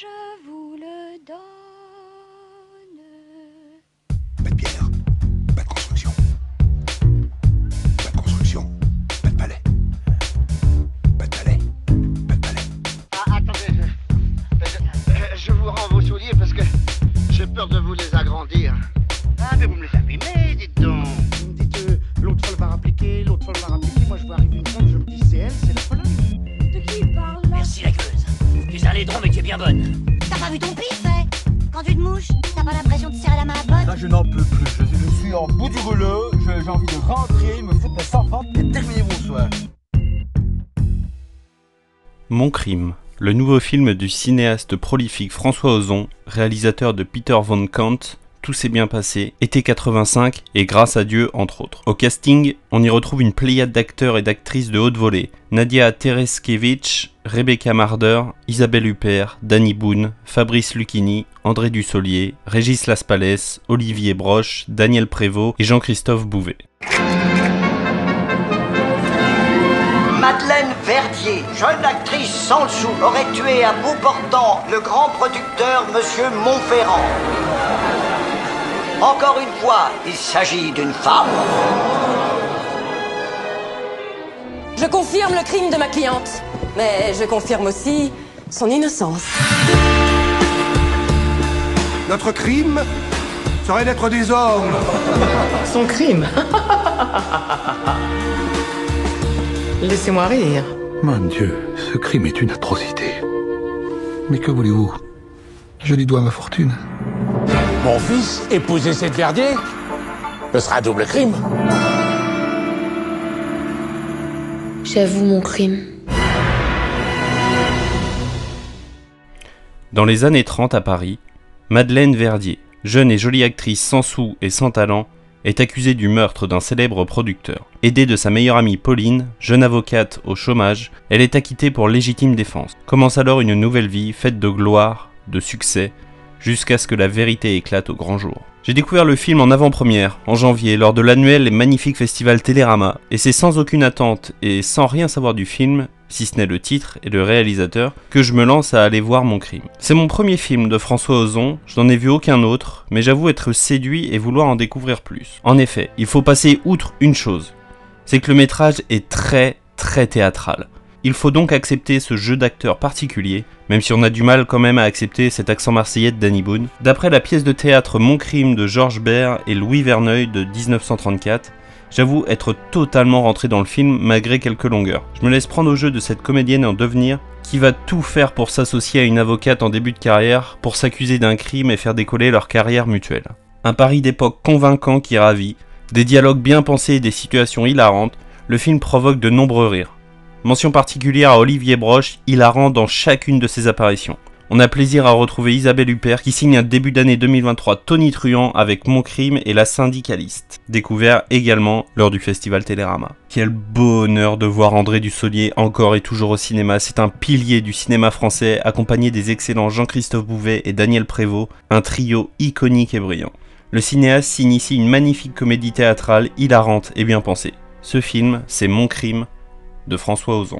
je vous laidron mais tu es bien bonne. T'as pas vu ton pif, hein Quand tu te mouches, t'as pas l'impression de serrer la main à pote Là, je n'en peux plus. Je, je suis en bout du rouleau. Je- J'ai envie de rentrer, me foutre mes enfants et terminer mon soir. Mon crime, le nouveau film du cinéaste prolifique François Ozon, réalisateur de Peter von Kant, Tout s'est bien passé, été 85 et Grâce à Dieu entre autres. Au casting, on y retrouve une pléiade d'acteurs et d'actrices de haute volée. Nadia Tereskevich, Rebecca Marder, Isabelle Huppert, Danny Boone, Fabrice Lucchini, André Dussolier, Régis Laspalès, Olivier Broche, Daniel Prévost et Jean-Christophe Bouvet. Madeleine Verdier, jeune actrice sans le sou, aurait tué à bout portant le grand producteur Monsieur Montferrand. Encore une fois, il s'agit d'une femme. Je confirme le crime de ma cliente, mais je confirme aussi son innocence. Notre crime serait d'être des hommes. Son crime Laissez-moi rire. Mon Dieu, ce crime est une atrocité. Mais que voulez-vous? Je lui dois ma fortune. Mon fils, épouser cette Verdier Ce sera un double crime. J'avoue mon crime. Dans les années 30 à Paris, Madeleine Verdier, jeune et jolie actrice sans sou et sans talent, est accusée du meurtre d'un célèbre producteur. Aidée de sa meilleure amie Pauline, jeune avocate au chômage, elle est acquittée pour légitime défense. Commence alors une nouvelle vie faite de gloire, de succès, jusqu'à ce que la vérité éclate au grand jour. J'ai découvert le film en avant-première, en janvier, lors de l'annuel et magnifique festival Télérama, et c'est sans aucune attente et sans rien savoir du film, si ce n'est le titre et le réalisateur, que je me lance à aller voir mon crime. C'est mon premier film de François Ozon, je n'en ai vu aucun autre, mais j'avoue être séduit et vouloir en découvrir plus. En effet, il faut passer outre une chose, c'est que le métrage est très très théâtral. Il faut donc accepter ce jeu d'acteur particulier, même si on a du mal quand même à accepter cet accent marseillais de Danny Boone. D'après la pièce de théâtre Mon crime de Georges Baird et Louis Verneuil de 1934, j'avoue être totalement rentré dans le film malgré quelques longueurs. Je me laisse prendre au jeu de cette comédienne en devenir qui va tout faire pour s'associer à une avocate en début de carrière, pour s'accuser d'un crime et faire décoller leur carrière mutuelle. Un pari d'époque convaincant qui ravit, des dialogues bien pensés et des situations hilarantes, le film provoque de nombreux rires. Mention particulière à Olivier Broche, hilarant dans chacune de ses apparitions. On a plaisir à retrouver Isabelle Huppert qui signe un début d'année 2023 Tony Truant avec Mon Crime et La Syndicaliste, découvert également lors du festival Télérama. Quel bonheur de voir André Dussolier encore et toujours au cinéma, c'est un pilier du cinéma français accompagné des excellents Jean-Christophe Bouvet et Daniel Prévost, un trio iconique et brillant. Le cinéaste signe ici une magnifique comédie théâtrale hilarante et bien pensée. Ce film, c'est Mon Crime de François Ozon.